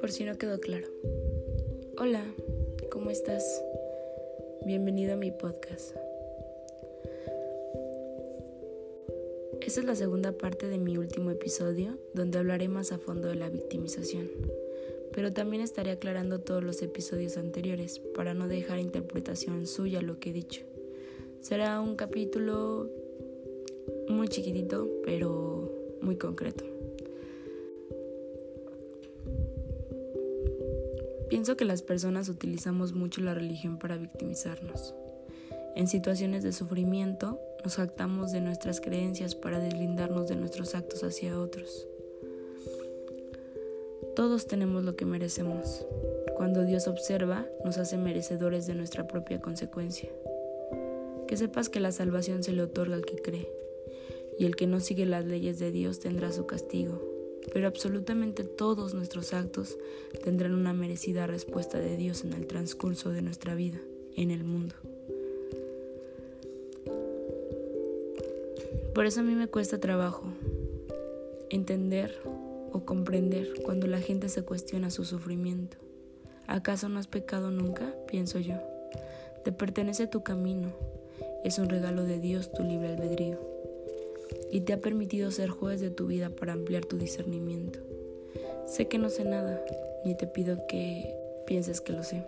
Por si no quedó claro. Hola, ¿cómo estás? Bienvenido a mi podcast. Esta es la segunda parte de mi último episodio, donde hablaré más a fondo de la victimización, pero también estaré aclarando todos los episodios anteriores para no dejar interpretación suya lo que he dicho. Será un capítulo muy chiquitito, pero muy concreto. Pienso que las personas utilizamos mucho la religión para victimizarnos. En situaciones de sufrimiento, nos jactamos de nuestras creencias para deslindarnos de nuestros actos hacia otros. Todos tenemos lo que merecemos. Cuando Dios observa, nos hace merecedores de nuestra propia consecuencia. Que sepas que la salvación se le otorga al que cree, y el que no sigue las leyes de Dios tendrá su castigo, pero absolutamente todos nuestros actos tendrán una merecida respuesta de Dios en el transcurso de nuestra vida, en el mundo. Por eso a mí me cuesta trabajo entender o comprender cuando la gente se cuestiona su sufrimiento. ¿Acaso no has pecado nunca? Pienso yo. Te pertenece tu camino. Es un regalo de Dios tu libre albedrío. Y te ha permitido ser juez de tu vida para ampliar tu discernimiento. Sé que no sé nada, ni te pido que pienses que lo sé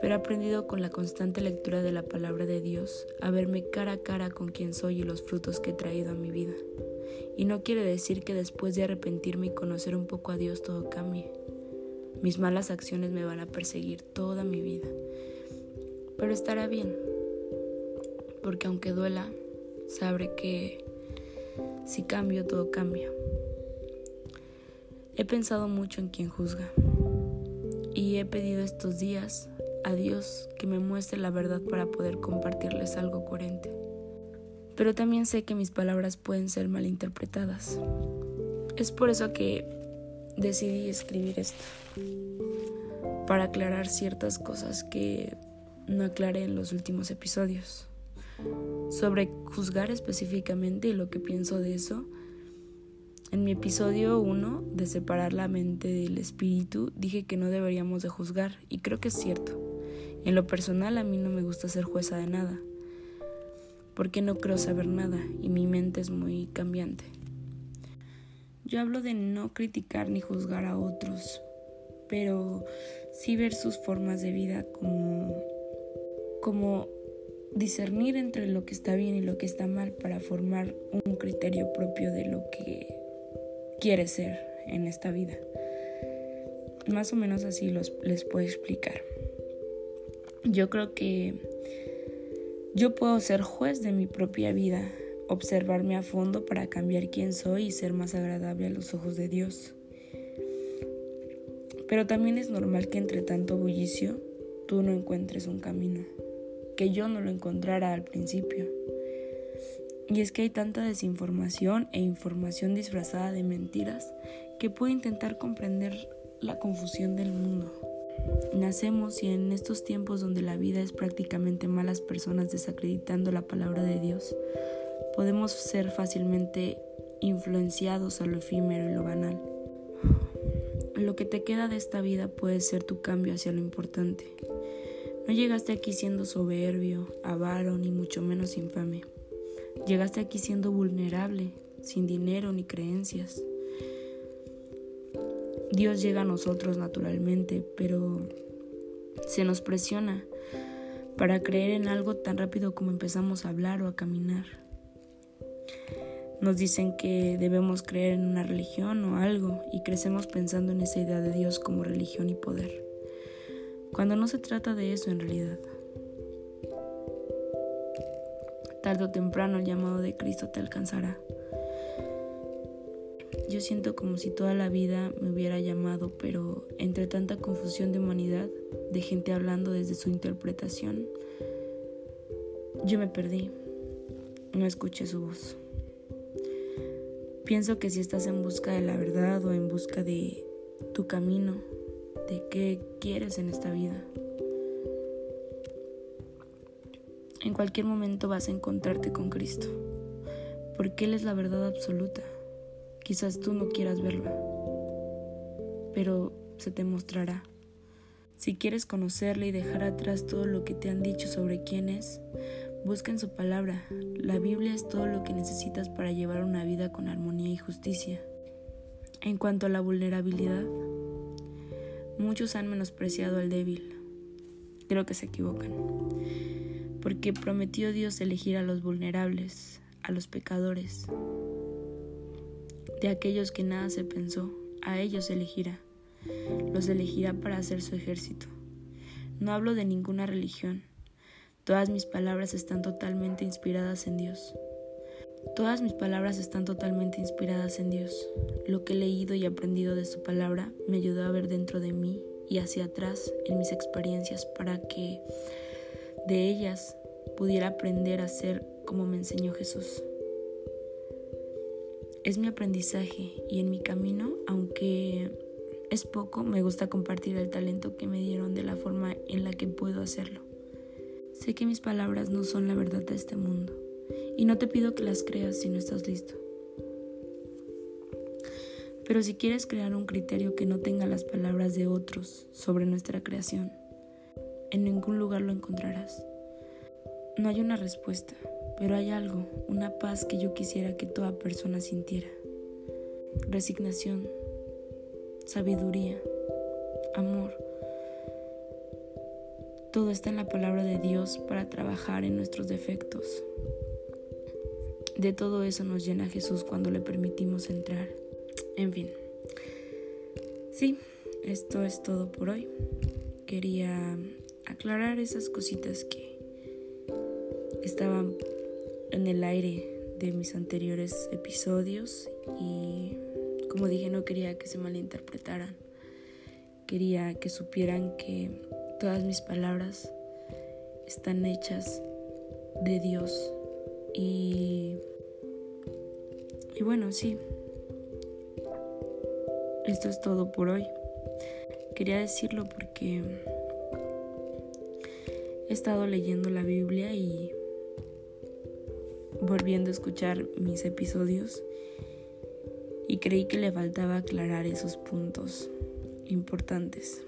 pero he aprendido con la constante lectura de la palabra de Dios a verme cara a cara con quien soy y los frutos que he traído a mi vida. Y no quiere decir que después de arrepentirme y conocer un poco a Dios todo cambie. Mis malas acciones me van a perseguir toda mi vida. Pero estará bien, porque aunque duela, sabré que si cambio, todo cambia. He pensado mucho en quien juzga y he pedido estos días a Dios que me muestre la verdad para poder compartirles algo coherente. Pero también sé que mis palabras pueden ser malinterpretadas. Es por eso que decidí escribir esto, para aclarar ciertas cosas que no aclaré en los últimos episodios. Sobre juzgar específicamente y lo que pienso de eso, en mi episodio 1 de separar la mente del espíritu dije que no deberíamos de juzgar y creo que es cierto. En lo personal a mí no me gusta ser jueza de nada, porque no creo saber nada y mi mente es muy cambiante. Yo hablo de no criticar ni juzgar a otros, pero sí ver sus formas de vida como, como discernir entre lo que está bien y lo que está mal para formar un criterio propio de lo que quiere ser en esta vida. Más o menos así los, les puedo explicar. Yo creo que yo puedo ser juez de mi propia vida, observarme a fondo para cambiar quién soy y ser más agradable a los ojos de Dios. Pero también es normal que entre tanto bullicio tú no encuentres un camino, que yo no lo encontrara al principio. Y es que hay tanta desinformación e información disfrazada de mentiras que puedo intentar comprender la confusión del mundo. Nacemos y en estos tiempos donde la vida es prácticamente malas personas desacreditando la palabra de Dios, podemos ser fácilmente influenciados a lo efímero y lo banal. Lo que te queda de esta vida puede ser tu cambio hacia lo importante. No llegaste aquí siendo soberbio, avaro, ni mucho menos infame. Llegaste aquí siendo vulnerable, sin dinero ni creencias. Dios llega a nosotros naturalmente, pero se nos presiona para creer en algo tan rápido como empezamos a hablar o a caminar. Nos dicen que debemos creer en una religión o algo y crecemos pensando en esa idea de Dios como religión y poder, cuando no se trata de eso en realidad. Tardo o temprano el llamado de Cristo te alcanzará. Yo siento como si toda la vida me hubiera llamado, pero entre tanta confusión de humanidad, de gente hablando desde su interpretación, yo me perdí. No escuché su voz. Pienso que si estás en busca de la verdad o en busca de tu camino, de qué quieres en esta vida, en cualquier momento vas a encontrarte con Cristo, porque Él es la verdad absoluta. Quizás tú no quieras verla, pero se te mostrará. Si quieres conocerle y dejar atrás todo lo que te han dicho sobre quién es, busca en su palabra. La Biblia es todo lo que necesitas para llevar una vida con armonía y justicia. En cuanto a la vulnerabilidad, muchos han menospreciado al débil. Creo que se equivocan. Porque prometió Dios elegir a los vulnerables, a los pecadores. De aquellos que nada se pensó, a ellos elegirá los elegirá para hacer su ejército. No hablo de ninguna religión. Todas mis palabras están totalmente inspiradas en Dios. Todas mis palabras están totalmente inspiradas en Dios. Lo que he leído y aprendido de su palabra me ayudó a ver dentro de mí y hacia atrás en mis experiencias para que de ellas pudiera aprender a ser como me enseñó Jesús. Es mi aprendizaje y en mi camino, aunque es poco, me gusta compartir el talento que me dieron de la forma en la que puedo hacerlo. Sé que mis palabras no son la verdad de este mundo y no te pido que las creas si no estás listo. Pero si quieres crear un criterio que no tenga las palabras de otros sobre nuestra creación, en ningún lugar lo encontrarás. No hay una respuesta, pero hay algo, una paz que yo quisiera que toda persona sintiera. Resignación, sabiduría, amor. Todo está en la palabra de Dios para trabajar en nuestros defectos. De todo eso nos llena Jesús cuando le permitimos entrar. En fin. Sí, esto es todo por hoy. Quería aclarar esas cositas que estaban en el aire de mis anteriores episodios y como dije, no quería que se malinterpretaran. Quería que supieran que todas mis palabras están hechas de Dios. Y, y bueno, sí. Esto es todo por hoy. Quería decirlo porque he estado leyendo la Biblia y volviendo a escuchar mis episodios y creí que le faltaba aclarar esos puntos importantes.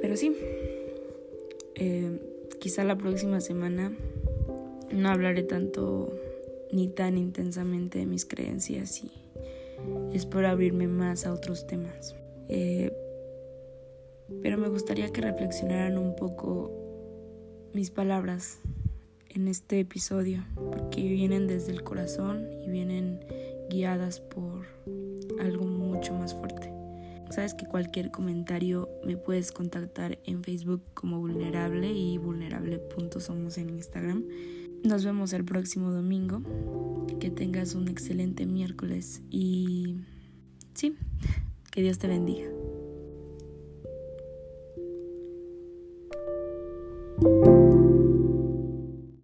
pero sí, eh, quizá la próxima semana no hablaré tanto ni tan intensamente de mis creencias y espero abrirme más a otros temas. Eh, pero me gustaría que reflexionaran un poco mis palabras en este episodio, porque vienen desde el corazón y vienen guiadas por algo mucho más fuerte. Sabes que cualquier comentario me puedes contactar en Facebook como vulnerable y vulnerable.somos en Instagram. Nos vemos el próximo domingo. Que tengas un excelente miércoles y sí, que Dios te bendiga.